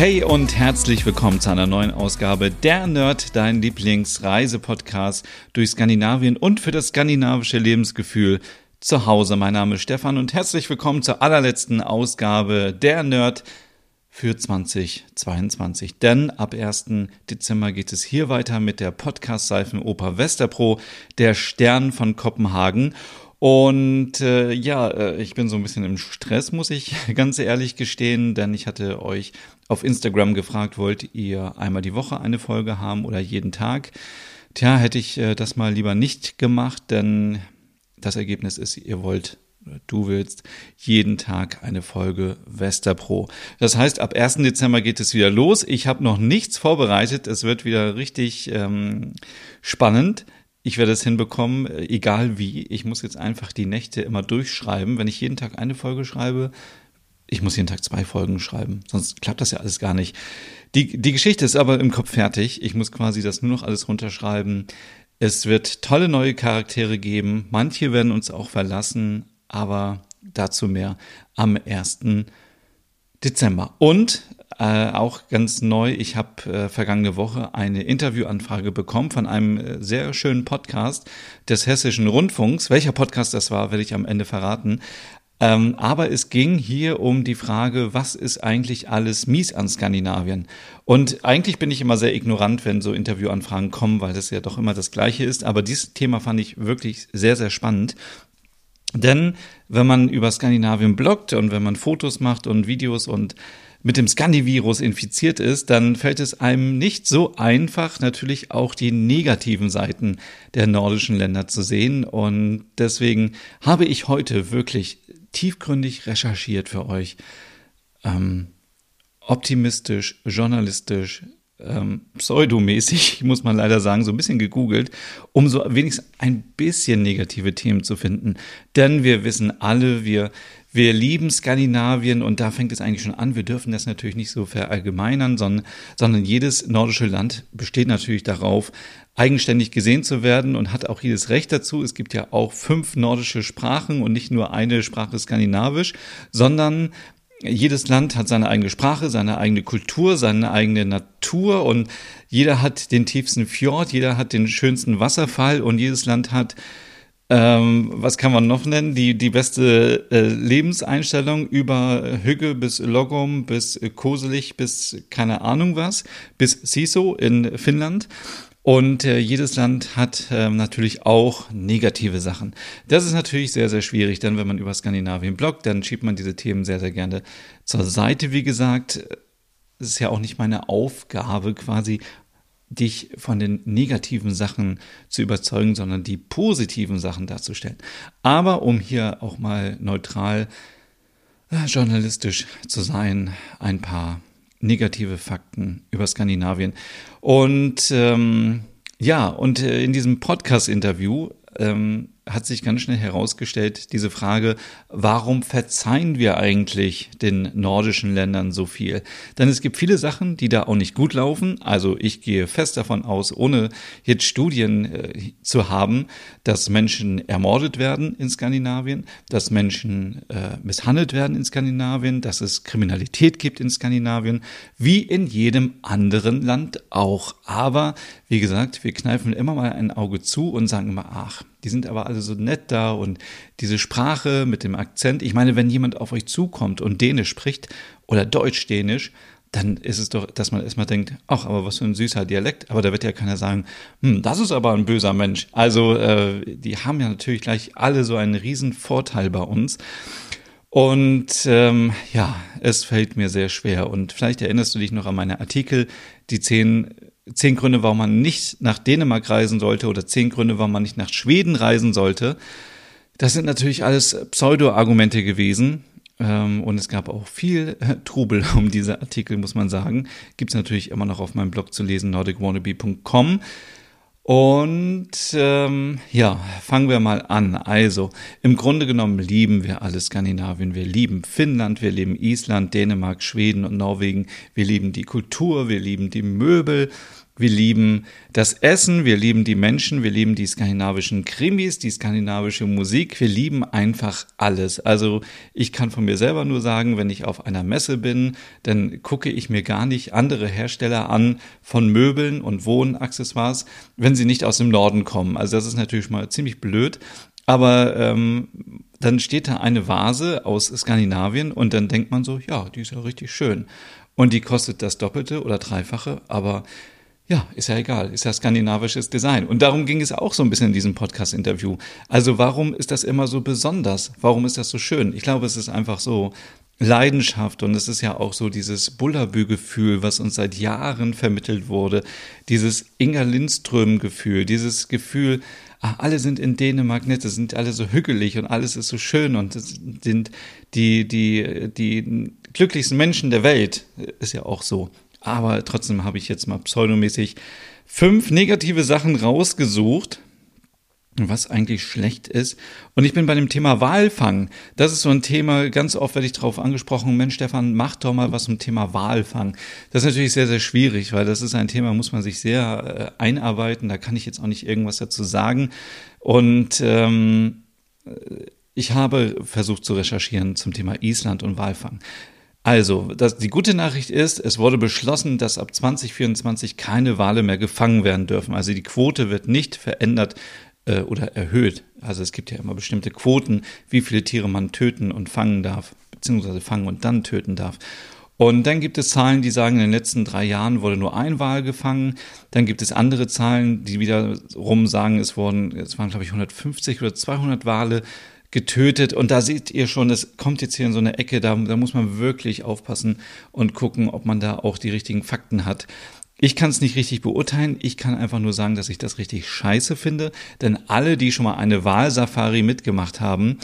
Hey und herzlich willkommen zu einer neuen Ausgabe der Nerd, dein Lieblingsreisepodcast durch Skandinavien und für das skandinavische Lebensgefühl zu Hause. Mein Name ist Stefan und herzlich willkommen zur allerletzten Ausgabe der Nerd für 2022. Denn ab 1. Dezember geht es hier weiter mit der Podcast-Seifenoper Westerpro, der Stern von Kopenhagen. Und äh, ja, äh, ich bin so ein bisschen im Stress, muss ich ganz ehrlich gestehen, denn ich hatte euch auf Instagram gefragt, wollt ihr einmal die Woche eine Folge haben oder jeden Tag? Tja, hätte ich äh, das mal lieber nicht gemacht, denn das Ergebnis ist, ihr wollt du willst jeden Tag eine Folge Westerpro. Das heißt, ab 1. Dezember geht es wieder los. Ich habe noch nichts vorbereitet. Es wird wieder richtig ähm, spannend ich werde es hinbekommen, äh, egal wie. Ich muss jetzt einfach die Nächte immer durchschreiben. Wenn ich jeden Tag eine Folge schreibe, ich muss jeden Tag zwei Folgen schreiben, sonst klappt das ja alles gar nicht. Die, die Geschichte ist aber im Kopf fertig. Ich muss quasi das nur noch alles runterschreiben. Es wird tolle neue Charaktere geben. Manche werden uns auch verlassen, aber dazu mehr am 1. Dezember. Und äh, auch ganz neu, ich habe äh, vergangene Woche eine Interviewanfrage bekommen von einem äh, sehr schönen Podcast des Hessischen Rundfunks. Welcher Podcast das war, werde ich am Ende verraten. Ähm, aber es ging hier um die Frage, was ist eigentlich alles mies an Skandinavien? Und eigentlich bin ich immer sehr ignorant, wenn so Interviewanfragen kommen, weil das ja doch immer das Gleiche ist. Aber dieses Thema fand ich wirklich sehr, sehr spannend. Denn wenn man über Skandinavien bloggt und wenn man Fotos macht und Videos und mit dem Scandivirus infiziert ist, dann fällt es einem nicht so einfach, natürlich auch die negativen Seiten der nordischen Länder zu sehen. Und deswegen habe ich heute wirklich tiefgründig recherchiert für euch. Ähm, optimistisch, journalistisch, ähm, pseudomäßig, muss man leider sagen, so ein bisschen gegoogelt, um so wenigstens ein bisschen negative Themen zu finden. Denn wir wissen alle, wir wir lieben Skandinavien und da fängt es eigentlich schon an. Wir dürfen das natürlich nicht so verallgemeinern, sondern, sondern jedes nordische Land besteht natürlich darauf, eigenständig gesehen zu werden und hat auch jedes Recht dazu. Es gibt ja auch fünf nordische Sprachen und nicht nur eine Sprache skandinavisch, sondern jedes Land hat seine eigene Sprache, seine eigene Kultur, seine eigene Natur und jeder hat den tiefsten Fjord, jeder hat den schönsten Wasserfall und jedes Land hat ähm, was kann man noch nennen? Die, die beste äh, Lebenseinstellung über Hügge bis Logom bis Koselig bis keine Ahnung was, bis Siso in Finnland. Und äh, jedes Land hat äh, natürlich auch negative Sachen. Das ist natürlich sehr, sehr schwierig, denn wenn man über Skandinavien bloggt, dann schiebt man diese Themen sehr, sehr gerne zur Seite. Wie gesagt, es ist ja auch nicht meine Aufgabe, quasi dich von den negativen Sachen zu überzeugen, sondern die positiven Sachen darzustellen. Aber um hier auch mal neutral äh, journalistisch zu sein, ein paar negative Fakten über Skandinavien. Und ähm, ja, und äh, in diesem Podcast-Interview ähm, hat sich ganz schnell herausgestellt, diese Frage, warum verzeihen wir eigentlich den nordischen Ländern so viel? Denn es gibt viele Sachen, die da auch nicht gut laufen. Also ich gehe fest davon aus, ohne jetzt Studien äh, zu haben, dass Menschen ermordet werden in Skandinavien, dass Menschen äh, misshandelt werden in Skandinavien, dass es Kriminalität gibt in Skandinavien, wie in jedem anderen Land auch. Aber wie gesagt, wir kneifen immer mal ein Auge zu und sagen immer, ach, die sind aber alle so nett da und diese Sprache mit dem Akzent. Ich meine, wenn jemand auf euch zukommt und Dänisch spricht oder Deutsch-Dänisch, dann ist es doch, dass man erstmal denkt, ach, aber was für ein süßer Dialekt. Aber da wird ja keiner sagen, hm, das ist aber ein böser Mensch. Also äh, die haben ja natürlich gleich alle so einen riesen Vorteil bei uns. Und ähm, ja, es fällt mir sehr schwer. Und vielleicht erinnerst du dich noch an meine Artikel, die zehn zehn Gründe, warum man nicht nach Dänemark reisen sollte oder zehn Gründe, warum man nicht nach Schweden reisen sollte. Das sind natürlich alles Pseudo-Argumente gewesen. Ähm, und es gab auch viel äh, Trubel um diese Artikel, muss man sagen. Gibt es natürlich immer noch auf meinem Blog zu lesen, nordicwannabe.com. Und ähm, ja, fangen wir mal an. Also, im Grunde genommen lieben wir alle Skandinavien. Wir lieben Finnland, wir lieben Island, Dänemark, Schweden und Norwegen. Wir lieben die Kultur, wir lieben die Möbel, wir lieben das Essen, wir lieben die Menschen, wir lieben die skandinavischen Krimis, die skandinavische Musik, wir lieben einfach alles. Also ich kann von mir selber nur sagen, wenn ich auf einer Messe bin, dann gucke ich mir gar nicht andere Hersteller an von Möbeln und Wohnaccessoires, wenn sie nicht aus dem Norden kommen. Also das ist natürlich mal ziemlich blöd. Aber ähm, dann steht da eine Vase aus Skandinavien und dann denkt man so, ja, die ist ja richtig schön. Und die kostet das Doppelte oder Dreifache, aber ja, ist ja egal, ist ja skandinavisches Design. Und darum ging es auch so ein bisschen in diesem Podcast-Interview. Also warum ist das immer so besonders? Warum ist das so schön? Ich glaube, es ist einfach so Leidenschaft und es ist ja auch so dieses Bullabü-Gefühl, was uns seit Jahren vermittelt wurde. Dieses Inga Lindström-Gefühl, dieses Gefühl, ach, alle sind in Dänemark nett, es sind alle so hügelig und alles ist so schön und es sind die, die, die glücklichsten Menschen der Welt, ist ja auch so. Aber trotzdem habe ich jetzt mal pseudomäßig fünf negative Sachen rausgesucht, was eigentlich schlecht ist. Und ich bin bei dem Thema Walfang. Das ist so ein Thema, ganz oft werde ich darauf angesprochen, Mensch Stefan, mach doch mal was zum Thema Walfang. Das ist natürlich sehr, sehr schwierig, weil das ist ein Thema, muss man sich sehr äh, einarbeiten. Da kann ich jetzt auch nicht irgendwas dazu sagen. Und ähm, ich habe versucht zu recherchieren zum Thema Island und Walfang. Also, das, die gute Nachricht ist, es wurde beschlossen, dass ab 2024 keine Wale mehr gefangen werden dürfen. Also die Quote wird nicht verändert äh, oder erhöht. Also es gibt ja immer bestimmte Quoten, wie viele Tiere man töten und fangen darf, beziehungsweise fangen und dann töten darf. Und dann gibt es Zahlen, die sagen, in den letzten drei Jahren wurde nur ein Wal gefangen. Dann gibt es andere Zahlen, die wiederum sagen, es wurden, es waren glaube ich 150 oder 200 Wale getötet. Und da seht ihr schon, es kommt jetzt hier in so eine Ecke, da, da muss man wirklich aufpassen und gucken, ob man da auch die richtigen Fakten hat. Ich kann es nicht richtig beurteilen. Ich kann einfach nur sagen, dass ich das richtig scheiße finde. Denn alle, die schon mal eine Wahlsafari mitgemacht haben,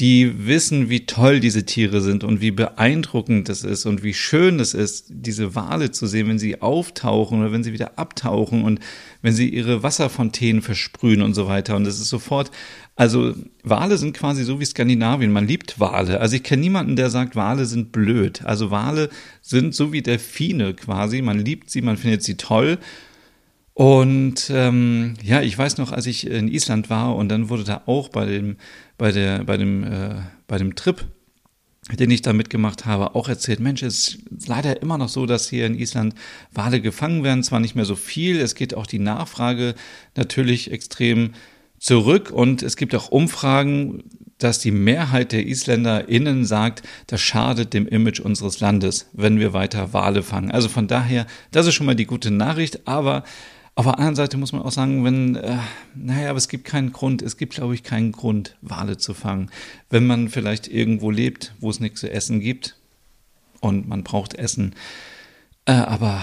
die wissen, wie toll diese Tiere sind und wie beeindruckend es ist und wie schön es ist, diese Wale zu sehen, wenn sie auftauchen oder wenn sie wieder abtauchen und wenn sie ihre Wasserfontänen versprühen und so weiter. Und es ist sofort, also Wale sind quasi so wie Skandinavien. Man liebt Wale. Also ich kenne niemanden, der sagt, Wale sind blöd. Also Wale sind so wie Delfine quasi. Man liebt sie, man findet sie toll. Und ähm, ja, ich weiß noch, als ich in Island war und dann wurde da auch bei dem, bei der, bei dem, äh, bei dem Trip, den ich da mitgemacht habe, auch erzählt, Mensch, es ist leider immer noch so, dass hier in Island Wale gefangen werden, zwar nicht mehr so viel, es geht auch die Nachfrage natürlich extrem zurück und es gibt auch Umfragen, dass die Mehrheit der IsländerInnen sagt, das schadet dem Image unseres Landes, wenn wir weiter Wale fangen. Also von daher, das ist schon mal die gute Nachricht, aber auf der anderen Seite muss man auch sagen, wenn, äh, naja, aber es gibt keinen Grund, es gibt, glaube ich, keinen Grund, Wale zu fangen. Wenn man vielleicht irgendwo lebt, wo es nichts zu essen gibt und man braucht Essen. Äh, aber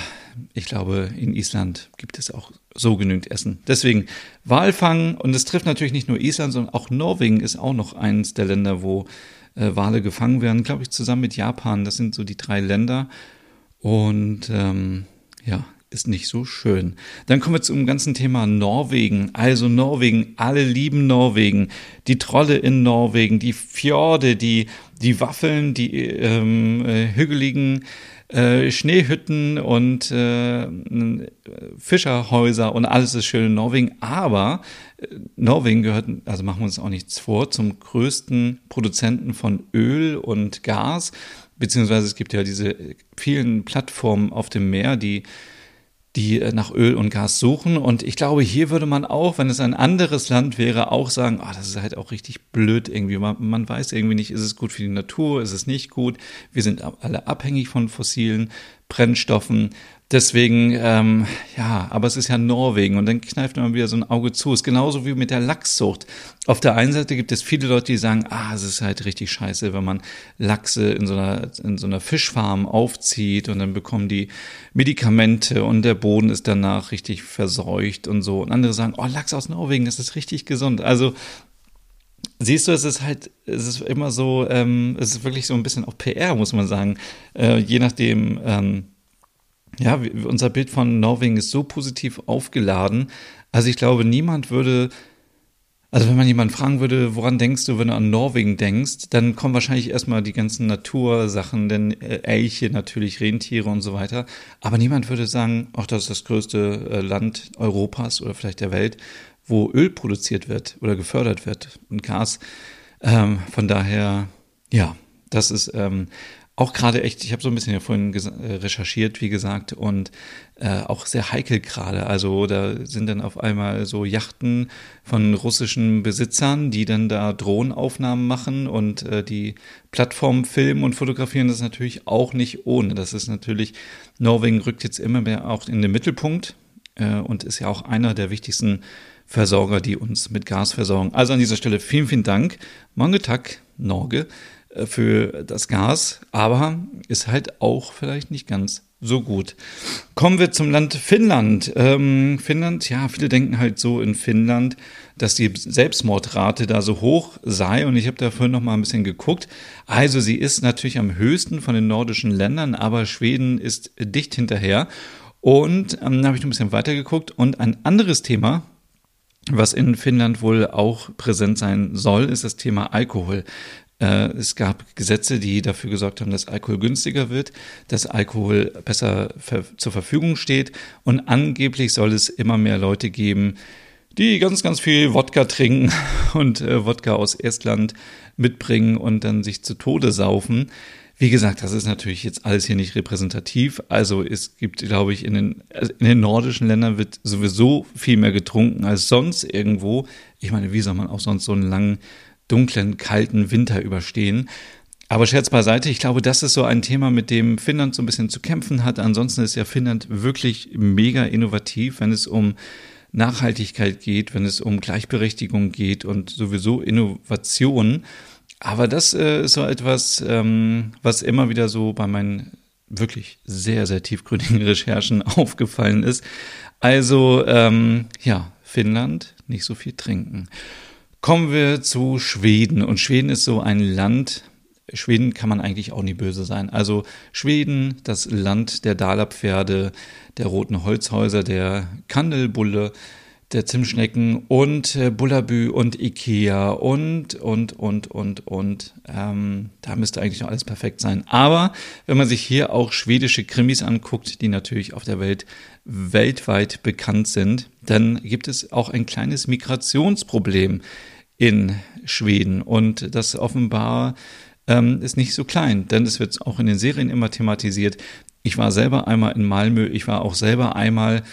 ich glaube, in Island gibt es auch so genügend Essen. Deswegen Walfang und es trifft natürlich nicht nur Island, sondern auch Norwegen ist auch noch eines der Länder, wo äh, Wale gefangen werden, glaube ich, zusammen mit Japan. Das sind so die drei Länder. Und ähm, ja, ist nicht so schön. Dann kommen wir zum ganzen Thema Norwegen. Also Norwegen, alle lieben Norwegen. Die Trolle in Norwegen, die Fjorde, die, die Waffeln, die ähm, äh, hügeligen äh, Schneehütten und äh, Fischerhäuser und alles ist schön in Norwegen. Aber äh, Norwegen gehört, also machen wir uns auch nichts vor, zum größten Produzenten von Öl und Gas. Beziehungsweise es gibt ja diese vielen Plattformen auf dem Meer, die die äh, nach Öl und Gas suchen. Und ich glaube, hier würde man auch, wenn es ein anderes Land wäre, auch sagen, oh, das ist halt auch richtig blöd irgendwie. Man, man weiß irgendwie nicht, ist es gut für die Natur, ist es nicht gut. Wir sind alle abhängig von fossilen Brennstoffen. Deswegen, ähm, ja, aber es ist ja Norwegen und dann kneift man wieder so ein Auge zu. Es ist genauso wie mit der Lachszucht. Auf der einen Seite gibt es viele Leute, die sagen, ah, es ist halt richtig scheiße, wenn man Lachse in so einer, in so einer Fischfarm aufzieht und dann bekommen die Medikamente und der Boden ist danach richtig verseucht und so. Und andere sagen, oh, Lachs aus Norwegen, das ist richtig gesund. Also, Siehst du, es ist halt, es ist immer so, ähm, es ist wirklich so ein bisschen auch PR, muss man sagen. Äh, je nachdem, ähm, ja, unser Bild von Norwegen ist so positiv aufgeladen. Also ich glaube, niemand würde also wenn man jemanden fragen würde, woran denkst du, wenn du an Norwegen denkst, dann kommen wahrscheinlich erstmal die ganzen Natursachen, denn äh, Elche natürlich, Rentiere und so weiter. Aber niemand würde sagen, ach, das ist das größte äh, Land Europas oder vielleicht der Welt, wo Öl produziert wird oder gefördert wird und Gas. Ähm, von daher, ja, das ist ähm, auch gerade echt, ich habe so ein bisschen ja vorhin äh, recherchiert, wie gesagt, und äh, auch sehr heikel gerade. Also da sind dann auf einmal so Yachten von russischen Besitzern, die dann da Drohnenaufnahmen machen und äh, die Plattform filmen und fotografieren. Das ist natürlich auch nicht ohne. Das ist natürlich, Norwegen rückt jetzt immer mehr auch in den Mittelpunkt äh, und ist ja auch einer der wichtigsten Versorger, die uns mit Gas versorgen. Also an dieser Stelle vielen, vielen Dank. Mange tak, Norge. Äh, für das Gas, aber ist halt auch vielleicht nicht ganz so gut. Kommen wir zum Land Finnland. Ähm, Finnland, ja, viele denken halt so in Finnland, dass die Selbstmordrate da so hoch sei und ich habe da vorhin noch mal ein bisschen geguckt. Also sie ist natürlich am höchsten von den nordischen Ländern, aber Schweden ist dicht hinterher. Und ähm, da habe ich noch ein bisschen weiter geguckt und ein anderes Thema, was in Finnland wohl auch präsent sein soll, ist das Thema Alkohol. Äh, es gab Gesetze, die dafür gesorgt haben, dass Alkohol günstiger wird, dass Alkohol besser zur Verfügung steht und angeblich soll es immer mehr Leute geben, die ganz, ganz viel Wodka trinken und äh, Wodka aus Estland mitbringen und dann sich zu Tode saufen. Wie gesagt, das ist natürlich jetzt alles hier nicht repräsentativ. Also es gibt, glaube ich, in den, also in den nordischen Ländern wird sowieso viel mehr getrunken als sonst irgendwo. Ich meine, wie soll man auch sonst so einen langen dunklen, kalten Winter überstehen. Aber Scherz beiseite, ich glaube, das ist so ein Thema, mit dem Finnland so ein bisschen zu kämpfen hat. Ansonsten ist ja Finnland wirklich mega innovativ, wenn es um Nachhaltigkeit geht, wenn es um Gleichberechtigung geht und sowieso Innovation. Aber das äh, ist so etwas, ähm, was immer wieder so bei meinen wirklich sehr, sehr tiefgründigen Recherchen aufgefallen ist. Also, ähm, ja, Finnland, nicht so viel trinken. Kommen wir zu Schweden. Und Schweden ist so ein Land, Schweden kann man eigentlich auch nie böse sein. Also Schweden, das Land der Dalerpferde, der roten Holzhäuser, der Kandelbulle, der Zimtschnecken und äh, Bullabü und Ikea und, und, und, und, und. Ähm, da müsste eigentlich noch alles perfekt sein. Aber wenn man sich hier auch schwedische Krimis anguckt, die natürlich auf der Welt weltweit bekannt sind, dann gibt es auch ein kleines Migrationsproblem in Schweden. Und das offenbar ähm, ist nicht so klein, denn es wird auch in den Serien immer thematisiert. Ich war selber einmal in Malmö, ich war auch selber einmal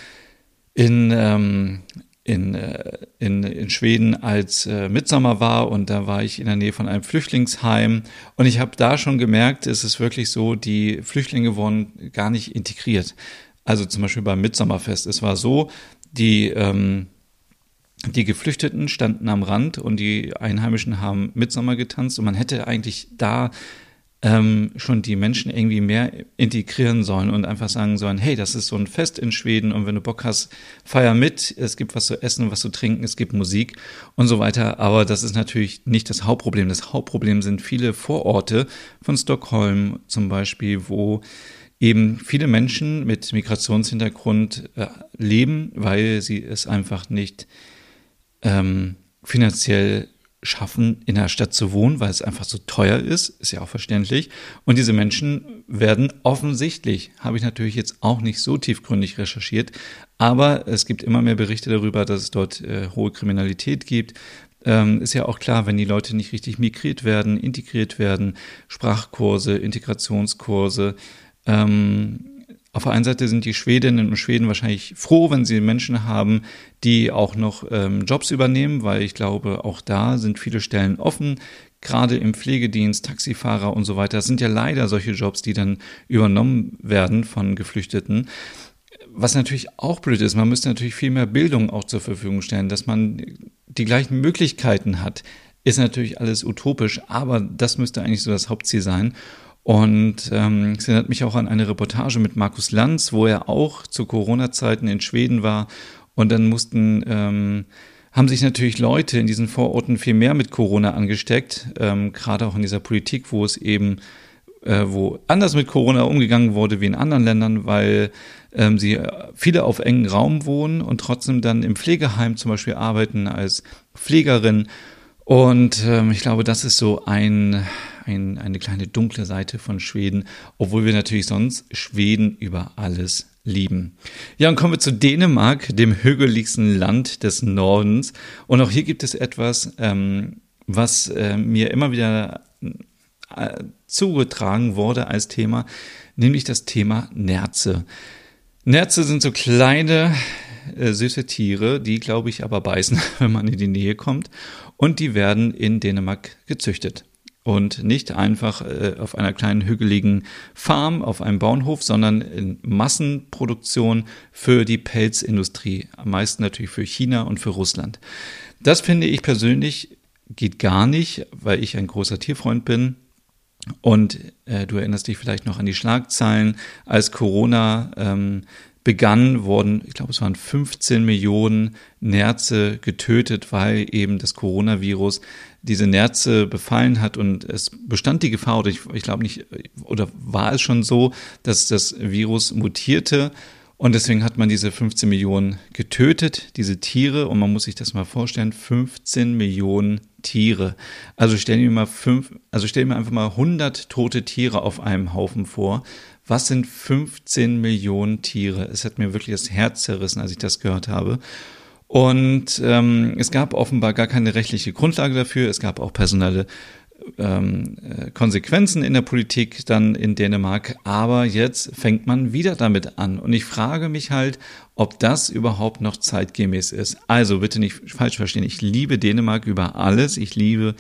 in, ähm, in, äh, in, in Schweden, als äh, Mitsommer war und da war ich in der Nähe von einem Flüchtlingsheim und ich habe da schon gemerkt, es ist wirklich so, die Flüchtlinge wurden gar nicht integriert. Also zum Beispiel beim Mitsommerfest. Es war so, die ähm, die Geflüchteten standen am Rand und die Einheimischen haben Mitsommer getanzt und man hätte eigentlich da ähm, schon die Menschen irgendwie mehr integrieren sollen und einfach sagen sollen, hey, das ist so ein Fest in Schweden und wenn du Bock hast, feier mit, es gibt was zu essen, was zu trinken, es gibt Musik und so weiter. Aber das ist natürlich nicht das Hauptproblem. Das Hauptproblem sind viele Vororte von Stockholm zum Beispiel, wo eben viele Menschen mit Migrationshintergrund äh, leben, weil sie es einfach nicht ähm, finanziell schaffen, in der Stadt zu wohnen, weil es einfach so teuer ist, ist ja auch verständlich. Und diese Menschen werden offensichtlich, habe ich natürlich jetzt auch nicht so tiefgründig recherchiert, aber es gibt immer mehr Berichte darüber, dass es dort äh, hohe Kriminalität gibt. Ähm, ist ja auch klar, wenn die Leute nicht richtig migriert werden, integriert werden, Sprachkurse, Integrationskurse, ähm, auf der einen Seite sind die Schwedinnen und Schweden wahrscheinlich froh, wenn sie Menschen haben, die auch noch ähm, Jobs übernehmen, weil ich glaube, auch da sind viele Stellen offen, gerade im Pflegedienst, Taxifahrer und so weiter. Das sind ja leider solche Jobs, die dann übernommen werden von Geflüchteten. Was natürlich auch blöd ist, man müsste natürlich viel mehr Bildung auch zur Verfügung stellen, dass man die gleichen Möglichkeiten hat. Ist natürlich alles utopisch, aber das müsste eigentlich so das Hauptziel sein. Und ähm, es erinnert mich auch an eine Reportage mit Markus Lanz, wo er auch zu Corona-Zeiten in Schweden war. Und dann mussten, ähm, haben sich natürlich Leute in diesen Vororten viel mehr mit Corona angesteckt, ähm, gerade auch in dieser Politik, wo es eben äh, wo anders mit Corona umgegangen wurde wie in anderen Ländern, weil ähm, sie äh, viele auf engen Raum wohnen und trotzdem dann im Pflegeheim zum Beispiel arbeiten als Pflegerin. Und ähm, ich glaube, das ist so ein, ein, eine kleine dunkle Seite von Schweden, obwohl wir natürlich sonst Schweden über alles lieben. Ja, und kommen wir zu Dänemark, dem hügeligsten Land des Nordens. Und auch hier gibt es etwas, ähm, was äh, mir immer wieder äh, zugetragen wurde als Thema, nämlich das Thema Nerze. Nerze sind so kleine, äh, süße Tiere, die, glaube ich, aber beißen, wenn man in die Nähe kommt. Und die werden in Dänemark gezüchtet und nicht einfach äh, auf einer kleinen hügeligen Farm, auf einem Bauernhof, sondern in Massenproduktion für die Pelzindustrie, am meisten natürlich für China und für Russland. Das finde ich persönlich geht gar nicht, weil ich ein großer Tierfreund bin. Und äh, du erinnerst dich vielleicht noch an die Schlagzeilen, als Corona ähm, begann, wurden, ich glaube, es waren 15 Millionen Nerze getötet, weil eben das Coronavirus diese Nerze befallen hat und es bestand die Gefahr, oder ich, ich glaube nicht, oder war es schon so, dass das Virus mutierte und deswegen hat man diese 15 Millionen getötet, diese Tiere, und man muss sich das mal vorstellen, 15 Millionen Tiere. Also stell dir mal fünf, also stell dir einfach mal 100 tote Tiere auf einem Haufen vor. Was sind 15 Millionen Tiere? Es hat mir wirklich das Herz zerrissen, als ich das gehört habe. Und ähm, es gab offenbar gar keine rechtliche Grundlage dafür. Es gab auch personelle ähm, äh, Konsequenzen in der Politik dann in Dänemark. Aber jetzt fängt man wieder damit an. Und ich frage mich halt, ob das überhaupt noch zeitgemäß ist. Also bitte nicht falsch verstehen. Ich liebe Dänemark über alles. Ich liebe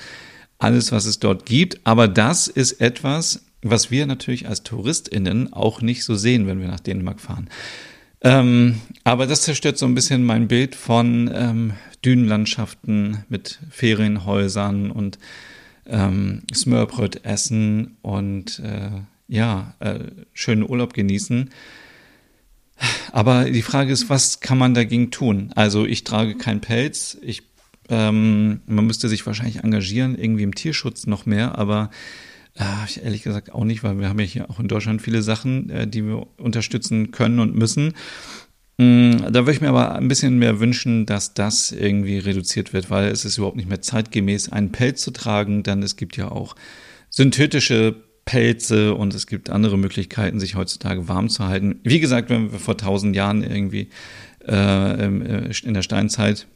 alles, was es dort gibt. Aber das ist etwas, was wir natürlich als TouristInnen auch nicht so sehen, wenn wir nach Dänemark fahren. Ähm, aber das zerstört so ein bisschen mein Bild von ähm, Dünenlandschaften mit Ferienhäusern und ähm, Smørbröt essen und äh, ja, äh, schönen Urlaub genießen. Aber die Frage ist, was kann man dagegen tun? Also ich trage keinen Pelz, ich, ähm, man müsste sich wahrscheinlich engagieren, irgendwie im Tierschutz noch mehr, aber äh, ehrlich gesagt auch nicht, weil wir haben ja hier auch in Deutschland viele Sachen, äh, die wir unterstützen können und müssen. Mm, da würde ich mir aber ein bisschen mehr wünschen, dass das irgendwie reduziert wird, weil es ist überhaupt nicht mehr zeitgemäß, einen Pelz zu tragen. Denn es gibt ja auch synthetische Pelze und es gibt andere Möglichkeiten, sich heutzutage warm zu halten. Wie gesagt, wenn wir vor tausend Jahren irgendwie äh, äh in der Steinzeit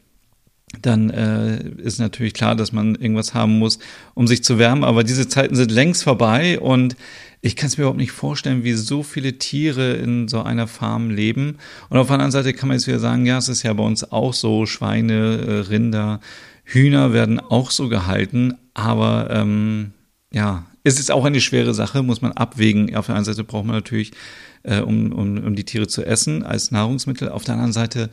dann äh, ist natürlich klar, dass man irgendwas haben muss, um sich zu wärmen. Aber diese Zeiten sind längst vorbei und ich kann es mir überhaupt nicht vorstellen, wie so viele Tiere in so einer Farm leben. Und auf der anderen Seite kann man jetzt wieder sagen, ja, es ist ja bei uns auch so, Schweine, äh, Rinder, Hühner werden auch so gehalten. Aber ähm, ja, es ist auch eine schwere Sache, muss man abwägen. Auf der einen Seite braucht man natürlich, äh, um, um, um die Tiere zu essen als Nahrungsmittel. Auf der anderen Seite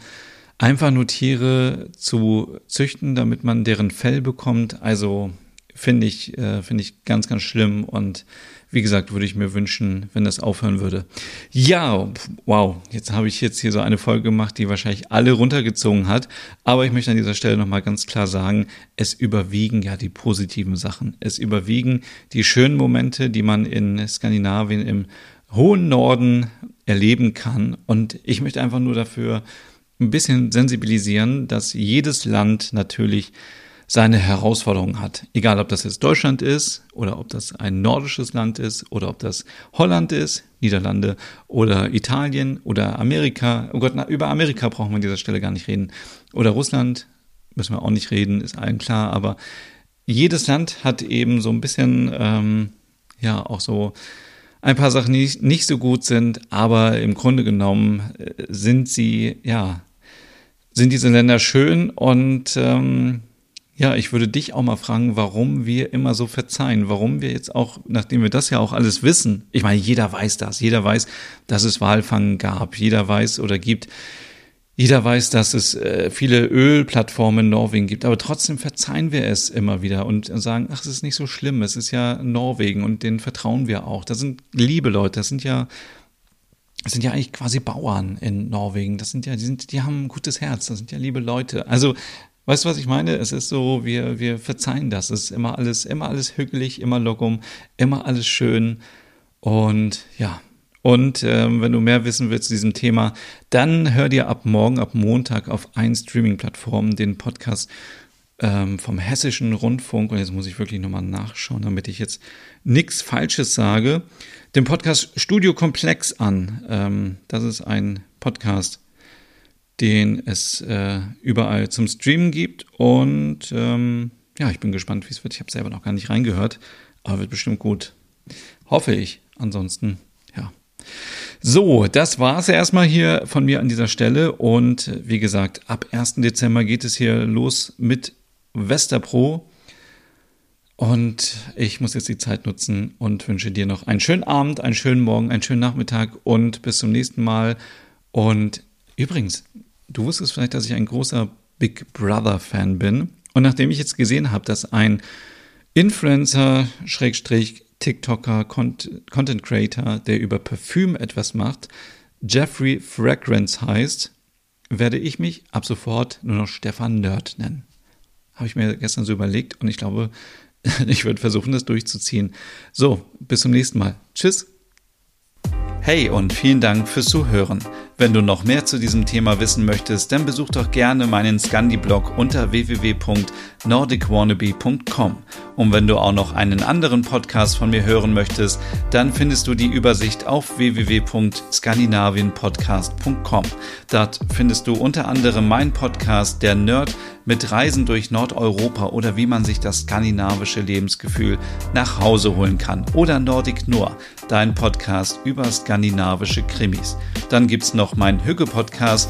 einfach nur Tiere zu züchten, damit man deren Fell bekommt. Also finde ich, äh, finde ich ganz, ganz schlimm und wie gesagt, würde ich mir wünschen, wenn das aufhören würde. Ja, wow, jetzt habe ich jetzt hier so eine Folge gemacht, die wahrscheinlich alle runtergezogen hat. Aber ich möchte an dieser Stelle nochmal ganz klar sagen, es überwiegen ja die positiven Sachen. Es überwiegen die schönen Momente, die man in Skandinavien im hohen Norden erleben kann. Und ich möchte einfach nur dafür ein bisschen sensibilisieren, dass jedes Land natürlich seine Herausforderungen hat. Egal, ob das jetzt Deutschland ist oder ob das ein nordisches Land ist oder ob das Holland ist, Niederlande oder Italien oder Amerika. Oh Gott, na, über Amerika brauchen wir an dieser Stelle gar nicht reden. Oder Russland müssen wir auch nicht reden, ist allen klar. Aber jedes Land hat eben so ein bisschen, ähm, ja, auch so ein paar Sachen, die nicht so gut sind. Aber im Grunde genommen äh, sind sie, ja, sind diese Länder schön und ähm, ja, ich würde dich auch mal fragen, warum wir immer so verzeihen, warum wir jetzt auch, nachdem wir das ja auch alles wissen, ich meine, jeder weiß das, jeder weiß, dass es Walfangen gab, jeder weiß oder gibt, jeder weiß, dass es äh, viele Ölplattformen in Norwegen gibt, aber trotzdem verzeihen wir es immer wieder und sagen, ach, es ist nicht so schlimm, es ist ja Norwegen und denen vertrauen wir auch. Das sind liebe Leute, das sind ja das sind ja eigentlich quasi Bauern in Norwegen. Das sind ja, die sind, die haben ein gutes Herz. Das sind ja liebe Leute. Also, weißt du, was ich meine? Es ist so, wir, wir verzeihen das. Es ist immer alles, immer alles hügelig, immer Logum, immer alles schön. Und ja, und ähm, wenn du mehr wissen willst zu diesem Thema, dann hör dir ab morgen, ab Montag auf ein Streaming-Plattform den Podcast ähm, vom Hessischen Rundfunk. Und jetzt muss ich wirklich nochmal nachschauen, damit ich jetzt nichts Falsches sage. Den Podcast Studio Komplex an. Ähm, das ist ein Podcast, den es äh, überall zum Streamen gibt. Und ähm, ja, ich bin gespannt, wie es wird. Ich habe selber noch gar nicht reingehört, aber wird bestimmt gut. Hoffe ich. Ansonsten, ja. So, das war es erstmal hier von mir an dieser Stelle. Und wie gesagt, ab 1. Dezember geht es hier los mit Westerpro. Und ich muss jetzt die Zeit nutzen und wünsche dir noch einen schönen Abend, einen schönen Morgen, einen schönen Nachmittag und bis zum nächsten Mal. Und übrigens, du wusstest vielleicht, dass ich ein großer Big Brother-Fan bin. Und nachdem ich jetzt gesehen habe, dass ein Influencer, Schrägstrich, TikToker, Content Creator, der über Parfüm etwas macht, Jeffrey Fragrance heißt, werde ich mich ab sofort nur noch Stefan Nerd nennen. Habe ich mir gestern so überlegt und ich glaube, ich würde versuchen, das durchzuziehen. So, bis zum nächsten Mal. Tschüss. Hey und vielen Dank fürs Zuhören. Wenn du noch mehr zu diesem Thema wissen möchtest, dann besuch doch gerne meinen Scandi-Blog unter www.nordicwannabe.com. Und wenn du auch noch einen anderen Podcast von mir hören möchtest, dann findest du die Übersicht auf www.skandinavienpodcast.com. Dort findest du unter anderem meinen Podcast Der Nerd mit Reisen durch Nordeuropa oder wie man sich das skandinavische Lebensgefühl nach Hause holen kann. Oder Nordic Noir, dein Podcast über skandinavische Krimis. Dann gibt's noch meinen Hügge-Podcast